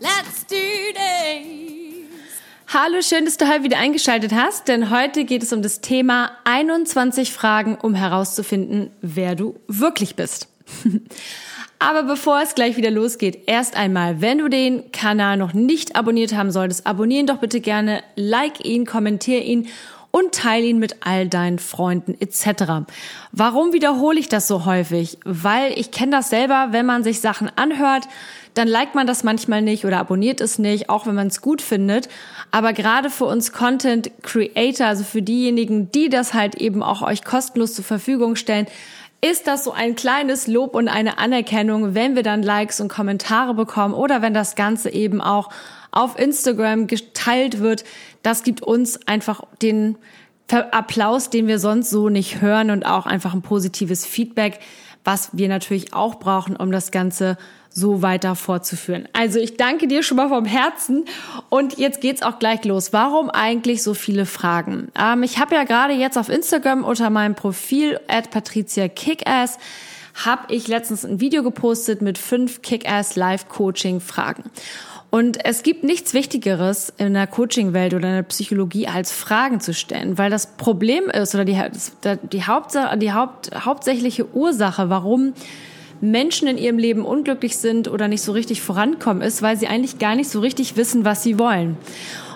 let's do this! Hallo, schön, dass du heute wieder eingeschaltet hast, denn heute geht es um das Thema 21 Fragen, um herauszufinden, wer du wirklich bist. Aber bevor es gleich wieder losgeht, erst einmal, wenn du den Kanal noch nicht abonniert haben solltest, abonnieren doch bitte gerne, like ihn, kommentier ihn und teile ihn mit all deinen Freunden etc. Warum wiederhole ich das so häufig? Weil ich kenne das selber, wenn man sich Sachen anhört, dann liked man das manchmal nicht oder abonniert es nicht, auch wenn man es gut findet. Aber gerade für uns Content Creator, also für diejenigen, die das halt eben auch euch kostenlos zur Verfügung stellen, ist das so ein kleines Lob und eine Anerkennung, wenn wir dann Likes und Kommentare bekommen oder wenn das Ganze eben auch auf Instagram geteilt wird. Das gibt uns einfach den Applaus, den wir sonst so nicht hören und auch einfach ein positives Feedback, was wir natürlich auch brauchen, um das Ganze so weiter fortzuführen. Also ich danke dir schon mal vom Herzen und jetzt geht's auch gleich los. Warum eigentlich so viele Fragen? Ähm, ich habe ja gerade jetzt auf Instagram unter meinem Profil at Patricia Kickass habe ich letztens ein Video gepostet mit fünf Kickass Live Coaching Fragen. Und es gibt nichts Wichtigeres in der Coaching-Welt oder in der Psychologie als Fragen zu stellen, weil das Problem ist oder die, die, Hauptsache, die Haupt, hauptsächliche Ursache, warum Menschen in ihrem Leben unglücklich sind oder nicht so richtig vorankommen, ist, weil sie eigentlich gar nicht so richtig wissen, was sie wollen.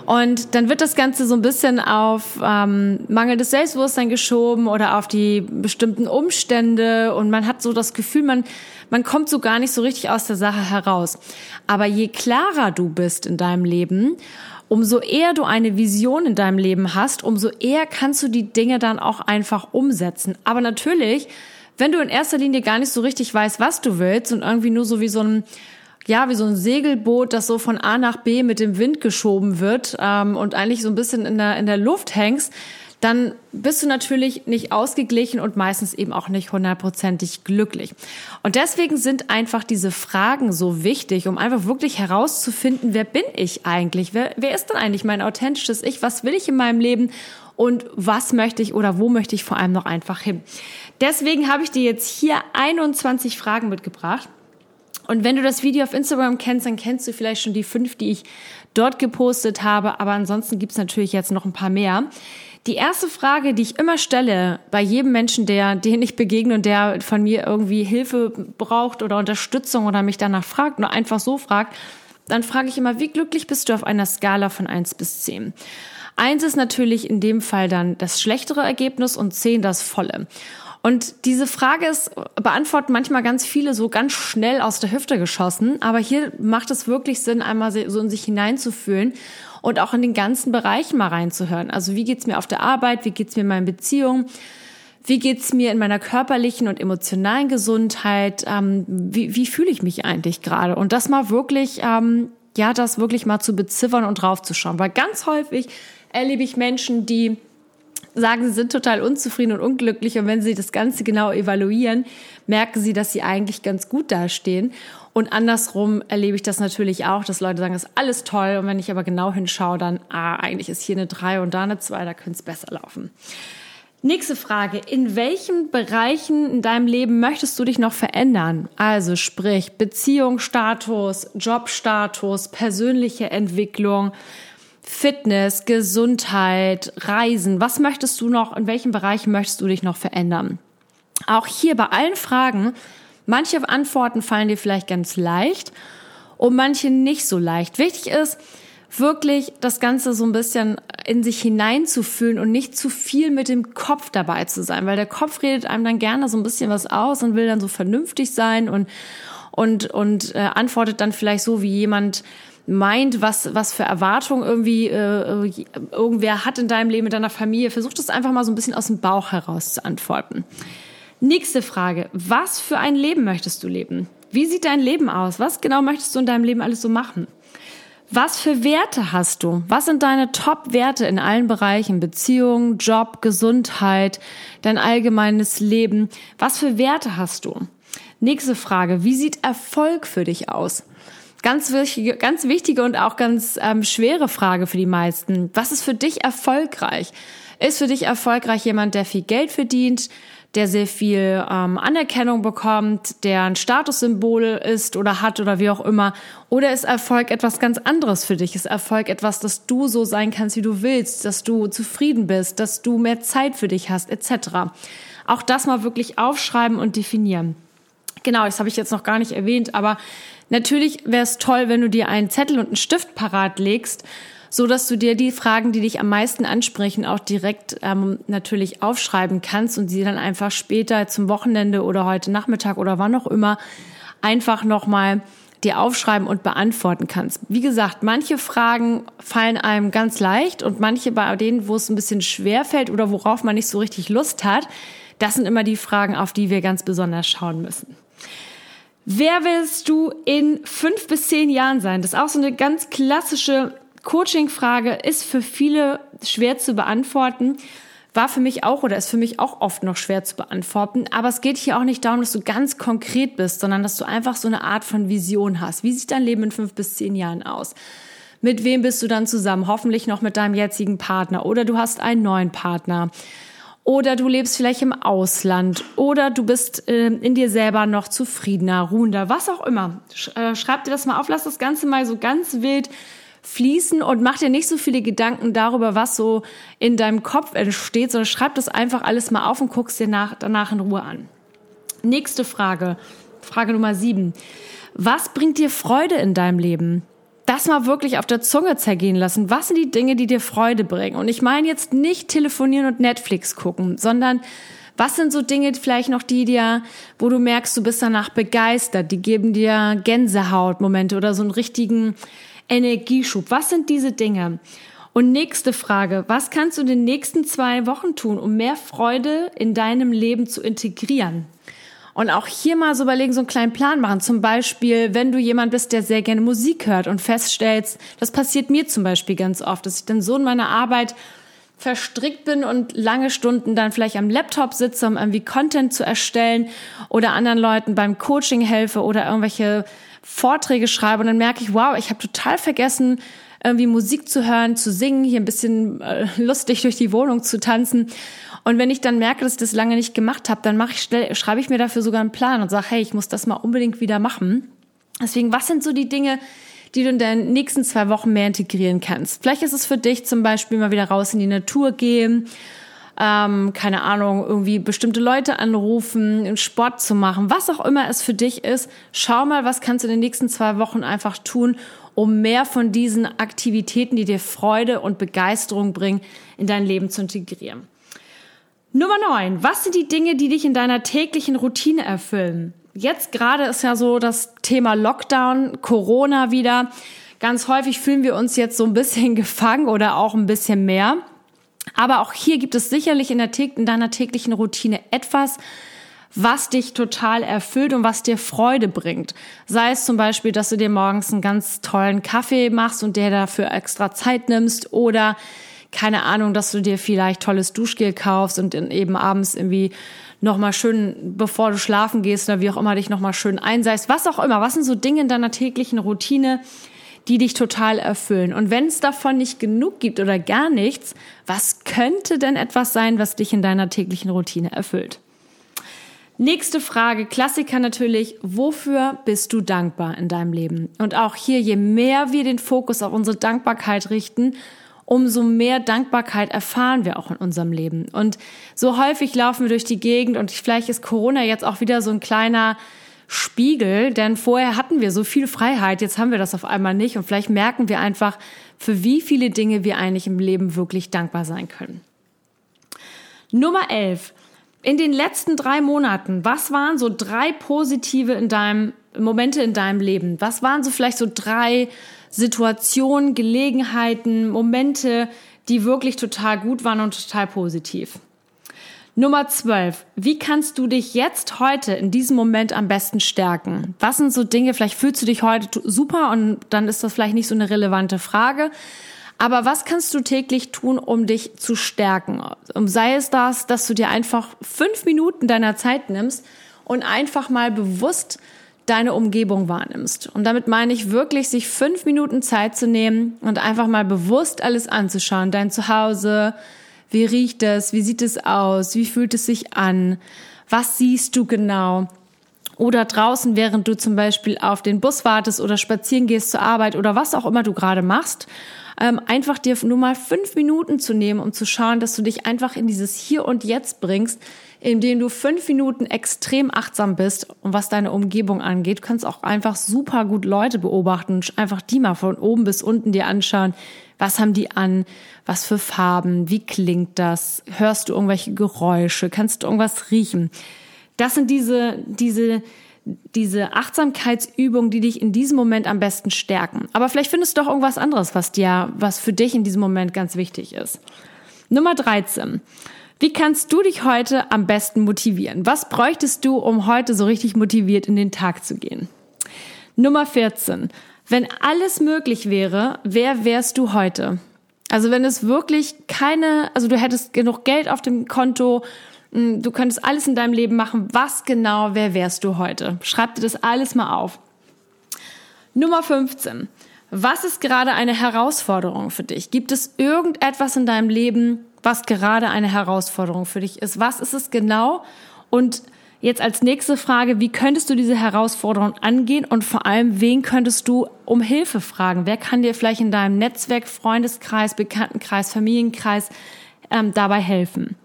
Und dann wird das Ganze so ein bisschen auf ähm, mangelndes Selbstbewusstsein geschoben oder auf die bestimmten Umstände und man hat so das Gefühl, man, man kommt so gar nicht so richtig aus der Sache heraus. Aber je klarer du bist in deinem Leben, umso eher du eine Vision in deinem Leben hast, umso eher kannst du die Dinge dann auch einfach umsetzen. Aber natürlich wenn du in erster Linie gar nicht so richtig weißt, was du willst und irgendwie nur so wie so ein ja, wie so ein Segelboot, das so von A nach B mit dem Wind geschoben wird ähm, und eigentlich so ein bisschen in der, in der Luft hängst, dann bist du natürlich nicht ausgeglichen und meistens eben auch nicht hundertprozentig glücklich. Und deswegen sind einfach diese Fragen so wichtig, um einfach wirklich herauszufinden, wer bin ich eigentlich? Wer, wer ist denn eigentlich mein authentisches Ich? Was will ich in meinem Leben? Und was möchte ich oder wo möchte ich vor allem noch einfach hin? Deswegen habe ich dir jetzt hier 21 Fragen mitgebracht. Und wenn du das Video auf Instagram kennst, dann kennst du vielleicht schon die fünf, die ich dort gepostet habe. Aber ansonsten gibt es natürlich jetzt noch ein paar mehr. Die erste Frage, die ich immer stelle bei jedem Menschen, der, den ich begegne und der von mir irgendwie Hilfe braucht oder Unterstützung oder mich danach fragt oder einfach so fragt, dann frage ich immer, wie glücklich bist du auf einer Skala von eins bis zehn? Eins ist natürlich in dem Fall dann das schlechtere Ergebnis und zehn das volle. Und diese Frage ist, beantworten manchmal ganz viele so ganz schnell aus der Hüfte geschossen. Aber hier macht es wirklich Sinn, einmal so in sich hineinzufühlen und auch in den ganzen Bereichen mal reinzuhören. Also wie geht's mir auf der Arbeit? Wie geht's mir in meinen Beziehungen? Wie geht's mir in meiner körperlichen und emotionalen Gesundheit? Ähm, wie, wie fühle ich mich eigentlich gerade? Und das mal wirklich, ähm, ja, das wirklich mal zu beziffern und draufzuschauen. Weil ganz häufig erlebe ich Menschen, die sagen, sie sind total unzufrieden und unglücklich. Und wenn sie das Ganze genau evaluieren, merken sie, dass sie eigentlich ganz gut dastehen. Und andersrum erlebe ich das natürlich auch, dass Leute sagen, das ist alles toll. Und wenn ich aber genau hinschaue, dann, ah, eigentlich ist hier eine 3 und da eine 2, da könnte es besser laufen. Nächste Frage. In welchen Bereichen in deinem Leben möchtest du dich noch verändern? Also sprich Beziehungsstatus, Jobstatus, persönliche Entwicklung. Fitness, Gesundheit, Reisen. Was möchtest du noch, in welchen Bereichen möchtest du dich noch verändern? Auch hier bei allen Fragen, manche Antworten fallen dir vielleicht ganz leicht und manche nicht so leicht. Wichtig ist, wirklich das Ganze so ein bisschen in sich hineinzufühlen und nicht zu viel mit dem Kopf dabei zu sein, weil der Kopf redet einem dann gerne so ein bisschen was aus und will dann so vernünftig sein und und und äh, antwortet dann vielleicht so wie jemand, meint, was, was für Erwartungen irgendwie äh, irgendwer hat in deinem Leben, mit deiner Familie. Versuch das einfach mal so ein bisschen aus dem Bauch heraus zu antworten. Nächste Frage. Was für ein Leben möchtest du leben? Wie sieht dein Leben aus? Was genau möchtest du in deinem Leben alles so machen? Was für Werte hast du? Was sind deine Top-Werte in allen Bereichen? Beziehung, Job, Gesundheit, dein allgemeines Leben. Was für Werte hast du? Nächste Frage. Wie sieht Erfolg für dich aus? Ganz wichtige, ganz wichtige und auch ganz ähm, schwere Frage für die meisten. Was ist für dich erfolgreich? Ist für dich erfolgreich jemand, der viel Geld verdient, der sehr viel ähm, Anerkennung bekommt, der ein Statussymbol ist oder hat oder wie auch immer? Oder ist Erfolg etwas ganz anderes für dich? Ist Erfolg etwas, dass du so sein kannst, wie du willst, dass du zufrieden bist, dass du mehr Zeit für dich hast, etc. Auch das mal wirklich aufschreiben und definieren. Genau, das habe ich jetzt noch gar nicht erwähnt, aber natürlich wäre es toll, wenn du dir einen Zettel und einen Stift parat legst so dass du dir die Fragen, die dich am meisten ansprechen, auch direkt ähm, natürlich aufschreiben kannst und sie dann einfach später zum Wochenende oder heute Nachmittag oder wann auch immer einfach nochmal dir aufschreiben und beantworten kannst. Wie gesagt, manche Fragen fallen einem ganz leicht und manche bei denen, wo es ein bisschen schwer fällt oder worauf man nicht so richtig Lust hat, das sind immer die Fragen, auf die wir ganz besonders schauen müssen. Wer willst du in fünf bis zehn Jahren sein? Das ist auch so eine ganz klassische Coaching-Frage ist für viele schwer zu beantworten. War für mich auch oder ist für mich auch oft noch schwer zu beantworten. Aber es geht hier auch nicht darum, dass du ganz konkret bist, sondern dass du einfach so eine Art von Vision hast. Wie sieht dein Leben in fünf bis zehn Jahren aus? Mit wem bist du dann zusammen? Hoffentlich noch mit deinem jetzigen Partner oder du hast einen neuen Partner. Oder du lebst vielleicht im Ausland oder du bist äh, in dir selber noch zufriedener, ruhender, was auch immer. Sch äh, schreib dir das mal auf, lass das Ganze mal so ganz wild fließen und mach dir nicht so viele Gedanken darüber, was so in deinem Kopf entsteht, sondern schreib das einfach alles mal auf und guckst dir nach, danach in Ruhe an. Nächste Frage, Frage Nummer sieben. Was bringt dir Freude in deinem Leben? Das mal wirklich auf der Zunge zergehen lassen. Was sind die Dinge, die dir Freude bringen? Und ich meine jetzt nicht telefonieren und Netflix gucken, sondern was sind so Dinge vielleicht noch, die dir, wo du merkst, du bist danach begeistert, die geben dir Gänsehautmomente oder so einen richtigen Energieschub. Was sind diese Dinge? Und nächste Frage, was kannst du in den nächsten zwei Wochen tun, um mehr Freude in deinem Leben zu integrieren? Und auch hier mal so überlegen, so einen kleinen Plan machen. Zum Beispiel, wenn du jemand bist, der sehr gerne Musik hört und feststellst, das passiert mir zum Beispiel ganz oft, dass ich dann so in meiner Arbeit verstrickt bin und lange Stunden dann vielleicht am Laptop sitze, um irgendwie Content zu erstellen oder anderen Leuten beim Coaching helfe oder irgendwelche Vorträge schreibe und dann merke ich, wow, ich habe total vergessen, irgendwie Musik zu hören, zu singen, hier ein bisschen äh, lustig durch die Wohnung zu tanzen. Und wenn ich dann merke, dass ich das lange nicht gemacht habe, dann mache ich schnell, schreibe ich mir dafür sogar einen Plan und sage, hey, ich muss das mal unbedingt wieder machen. Deswegen, was sind so die Dinge, die du in den nächsten zwei Wochen mehr integrieren kannst? Vielleicht ist es für dich zum Beispiel mal wieder raus in die Natur gehen ähm, keine Ahnung, irgendwie bestimmte Leute anrufen, Sport zu machen, was auch immer es für dich ist. Schau mal, was kannst du in den nächsten zwei Wochen einfach tun, um mehr von diesen Aktivitäten, die dir Freude und Begeisterung bringen, in dein Leben zu integrieren. Nummer neun. Was sind die Dinge, die dich in deiner täglichen Routine erfüllen? Jetzt gerade ist ja so das Thema Lockdown, Corona wieder. Ganz häufig fühlen wir uns jetzt so ein bisschen gefangen oder auch ein bisschen mehr. Aber auch hier gibt es sicherlich in, der, in deiner täglichen Routine etwas, was dich total erfüllt und was dir Freude bringt. Sei es zum Beispiel, dass du dir morgens einen ganz tollen Kaffee machst und dir dafür extra Zeit nimmst oder keine Ahnung, dass du dir vielleicht tolles Duschgel kaufst und eben abends irgendwie nochmal schön, bevor du schlafen gehst oder wie auch immer dich nochmal schön einseist. Was auch immer. Was sind so Dinge in deiner täglichen Routine, die dich total erfüllen. Und wenn es davon nicht genug gibt oder gar nichts, was könnte denn etwas sein, was dich in deiner täglichen Routine erfüllt? Nächste Frage, Klassiker natürlich, wofür bist du dankbar in deinem Leben? Und auch hier, je mehr wir den Fokus auf unsere Dankbarkeit richten, umso mehr Dankbarkeit erfahren wir auch in unserem Leben. Und so häufig laufen wir durch die Gegend und vielleicht ist Corona jetzt auch wieder so ein kleiner Spiegel, denn vorher hatten wir so viel Freiheit, jetzt haben wir das auf einmal nicht und vielleicht merken wir einfach, für wie viele Dinge wir eigentlich im Leben wirklich dankbar sein können. Nummer 11. In den letzten drei Monaten, was waren so drei positive in deinem, Momente in deinem Leben? Was waren so vielleicht so drei Situationen, Gelegenheiten, Momente, die wirklich total gut waren und total positiv? Nummer 12. Wie kannst du dich jetzt heute in diesem Moment am besten stärken? Was sind so Dinge, vielleicht fühlst du dich heute super und dann ist das vielleicht nicht so eine relevante Frage. Aber was kannst du täglich tun, um dich zu stärken? Sei es das, dass du dir einfach fünf Minuten deiner Zeit nimmst und einfach mal bewusst deine Umgebung wahrnimmst. Und damit meine ich wirklich, sich fünf Minuten Zeit zu nehmen und einfach mal bewusst alles anzuschauen. Dein Zuhause, wie riecht es? Wie sieht es aus? Wie fühlt es sich an? Was siehst du genau? Oder draußen, während du zum Beispiel auf den Bus wartest oder spazieren gehst zur Arbeit oder was auch immer du gerade machst, ähm, einfach dir nur mal fünf Minuten zu nehmen, um zu schauen, dass du dich einfach in dieses Hier und Jetzt bringst, indem du fünf Minuten extrem achtsam bist und was deine Umgebung angeht. Du kannst auch einfach super gut Leute beobachten und einfach die mal von oben bis unten dir anschauen. Was haben die an? Was für Farben? Wie klingt das? Hörst du irgendwelche Geräusche? Kannst du irgendwas riechen? Das sind diese, diese, diese Achtsamkeitsübungen, die dich in diesem Moment am besten stärken. Aber vielleicht findest du doch irgendwas anderes, was dir, was für dich in diesem Moment ganz wichtig ist. Nummer 13. Wie kannst du dich heute am besten motivieren? Was bräuchtest du, um heute so richtig motiviert in den Tag zu gehen? Nummer 14. Wenn alles möglich wäre, wer wärst du heute? Also wenn es wirklich keine, also du hättest genug Geld auf dem Konto, du könntest alles in deinem Leben machen, was genau, wer wärst du heute? Schreib dir das alles mal auf. Nummer 15. Was ist gerade eine Herausforderung für dich? Gibt es irgendetwas in deinem Leben, was gerade eine Herausforderung für dich ist? Was ist es genau? Und Jetzt als nächste Frage, wie könntest du diese Herausforderung angehen und vor allem, wen könntest du um Hilfe fragen? Wer kann dir vielleicht in deinem Netzwerk, Freundeskreis, Bekanntenkreis, Familienkreis ähm, dabei helfen?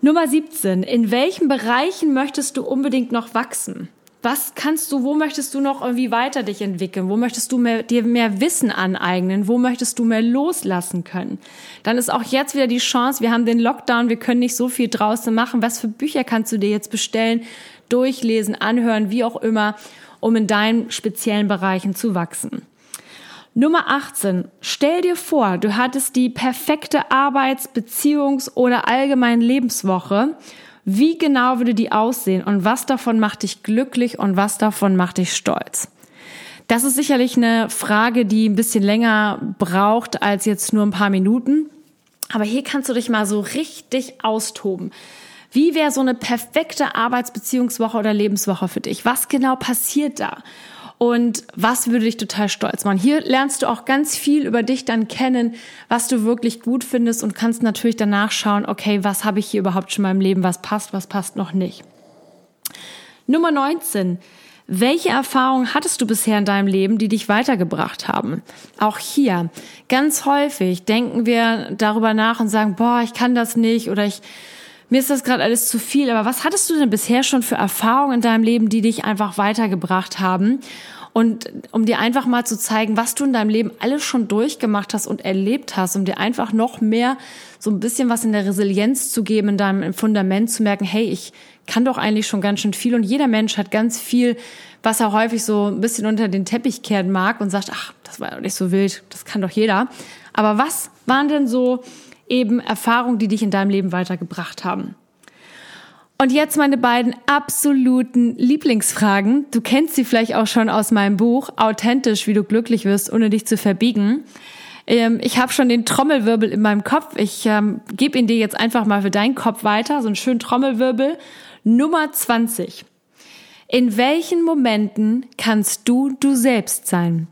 Nummer 17. In welchen Bereichen möchtest du unbedingt noch wachsen? was kannst du, wo möchtest du noch irgendwie weiter dich entwickeln? Wo möchtest du mehr, dir mehr Wissen aneignen? Wo möchtest du mehr loslassen können? Dann ist auch jetzt wieder die Chance, wir haben den Lockdown, wir können nicht so viel draußen machen. Was für Bücher kannst du dir jetzt bestellen, durchlesen, anhören, wie auch immer, um in deinen speziellen Bereichen zu wachsen? Nummer 18. Stell dir vor, du hattest die perfekte Arbeits-, Beziehungs- oder allgemein Lebenswoche wie genau würde die aussehen und was davon macht dich glücklich und was davon macht dich stolz? Das ist sicherlich eine Frage, die ein bisschen länger braucht als jetzt nur ein paar Minuten. Aber hier kannst du dich mal so richtig austoben. Wie wäre so eine perfekte Arbeitsbeziehungswoche oder Lebenswoche für dich? Was genau passiert da? Und was würde dich total stolz machen. Hier lernst du auch ganz viel über dich dann kennen, was du wirklich gut findest und kannst natürlich danach schauen, okay, was habe ich hier überhaupt schon in meinem Leben, was passt, was passt noch nicht. Nummer 19. Welche Erfahrungen hattest du bisher in deinem Leben, die dich weitergebracht haben? Auch hier, ganz häufig denken wir darüber nach und sagen, boah, ich kann das nicht oder ich, mir ist das gerade alles zu viel. Aber was hattest du denn bisher schon für Erfahrungen in deinem Leben, die dich einfach weitergebracht haben? Und um dir einfach mal zu zeigen, was du in deinem Leben alles schon durchgemacht hast und erlebt hast, um dir einfach noch mehr so ein bisschen was in der Resilienz zu geben, in deinem Fundament zu merken, hey, ich kann doch eigentlich schon ganz schön viel und jeder Mensch hat ganz viel, was er häufig so ein bisschen unter den Teppich kehren mag und sagt, ach, das war doch nicht so wild, das kann doch jeder. Aber was waren denn so eben Erfahrungen, die dich in deinem Leben weitergebracht haben? Und jetzt meine beiden absoluten Lieblingsfragen. Du kennst sie vielleicht auch schon aus meinem Buch Authentisch, wie du glücklich wirst, ohne dich zu verbiegen. Ähm, ich habe schon den Trommelwirbel in meinem Kopf. Ich ähm, gebe ihn dir jetzt einfach mal für deinen Kopf weiter. So einen schönen Trommelwirbel. Nummer 20. In welchen Momenten kannst du du selbst sein?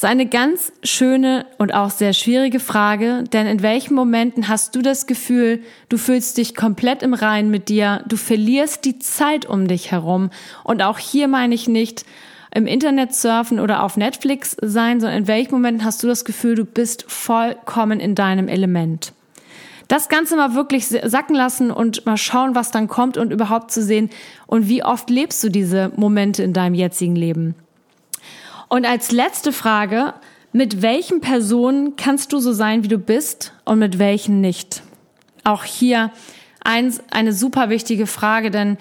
Ist eine ganz schöne und auch sehr schwierige Frage, denn in welchen Momenten hast du das Gefühl, du fühlst dich komplett im Rein mit dir, du verlierst die Zeit um dich herum und auch hier meine ich nicht im Internet surfen oder auf Netflix sein, sondern in welchen Momenten hast du das Gefühl, du bist vollkommen in deinem Element. Das Ganze mal wirklich sacken lassen und mal schauen, was dann kommt und überhaupt zu sehen und wie oft lebst du diese Momente in deinem jetzigen Leben. Und als letzte Frage, mit welchen Personen kannst du so sein, wie du bist und mit welchen nicht? Auch hier eins, eine super wichtige Frage, denn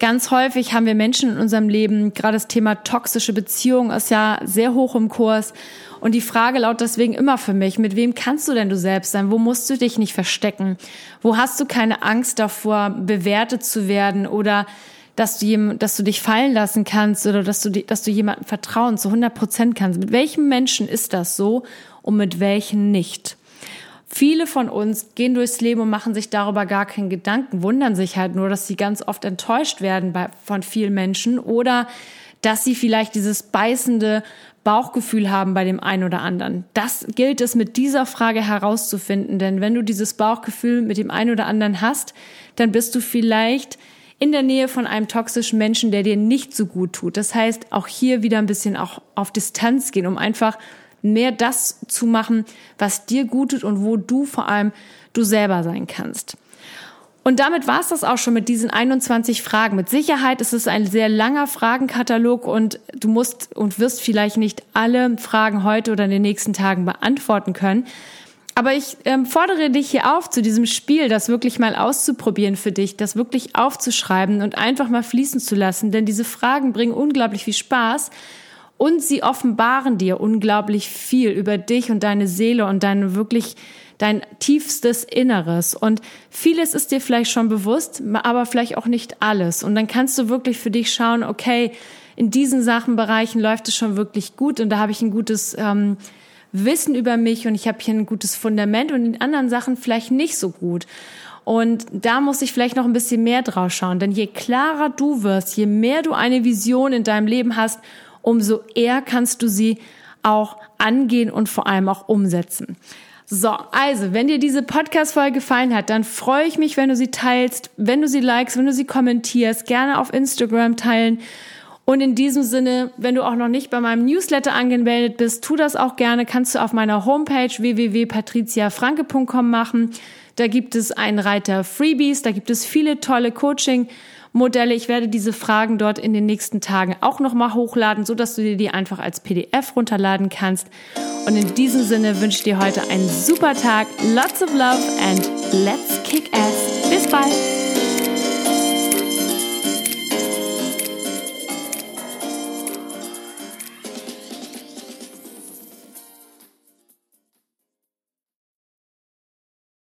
Ganz häufig haben wir Menschen in unserem Leben, gerade das Thema toxische Beziehung ist ja sehr hoch im Kurs. Und die Frage lautet deswegen immer für mich, mit wem kannst du denn du selbst sein? Wo musst du dich nicht verstecken? Wo hast du keine Angst davor, bewertet zu werden oder dass du, dass du dich fallen lassen kannst oder dass du, dass du jemandem vertrauen zu 100 Prozent kannst? Mit welchem Menschen ist das so und mit welchen nicht? Viele von uns gehen durchs Leben und machen sich darüber gar keinen Gedanken, wundern sich halt nur, dass sie ganz oft enttäuscht werden bei, von vielen Menschen oder dass sie vielleicht dieses beißende Bauchgefühl haben bei dem einen oder anderen. Das gilt es mit dieser Frage herauszufinden, denn wenn du dieses Bauchgefühl mit dem einen oder anderen hast, dann bist du vielleicht in der Nähe von einem toxischen Menschen, der dir nicht so gut tut. Das heißt, auch hier wieder ein bisschen auch auf Distanz gehen, um einfach mehr das zu machen, was dir gut tut und wo du vor allem du selber sein kannst. Und damit war es das auch schon mit diesen 21 Fragen. Mit Sicherheit ist es ein sehr langer Fragenkatalog und du musst und wirst vielleicht nicht alle Fragen heute oder in den nächsten Tagen beantworten können. Aber ich ähm, fordere dich hier auf, zu diesem Spiel, das wirklich mal auszuprobieren für dich, das wirklich aufzuschreiben und einfach mal fließen zu lassen. Denn diese Fragen bringen unglaublich viel Spaß und sie offenbaren dir unglaublich viel über dich und deine Seele und deine wirklich dein tiefstes Inneres. Und vieles ist dir vielleicht schon bewusst, aber vielleicht auch nicht alles. Und dann kannst du wirklich für dich schauen, okay, in diesen Sachenbereichen läuft es schon wirklich gut und da habe ich ein gutes ähm, Wissen über mich und ich habe hier ein gutes Fundament und in anderen Sachen vielleicht nicht so gut. Und da muss ich vielleicht noch ein bisschen mehr drauf schauen, denn je klarer du wirst, je mehr du eine Vision in deinem Leben hast umso eher kannst du sie auch angehen und vor allem auch umsetzen. So, also, wenn dir diese Podcast-Folge gefallen hat, dann freue ich mich, wenn du sie teilst, wenn du sie likest, wenn du sie kommentierst, gerne auf Instagram teilen. Und in diesem Sinne, wenn du auch noch nicht bei meinem Newsletter angemeldet bist, tu das auch gerne. Kannst du auf meiner Homepage www.patriziafranke.com machen. Da gibt es einen Reiter Freebies, da gibt es viele tolle Coaching- Modelle. Ich werde diese Fragen dort in den nächsten Tagen auch nochmal hochladen, so dass du dir die einfach als PDF runterladen kannst. Und in diesem Sinne wünsche ich dir heute einen super Tag, lots of love and let's kick ass. Bis bald!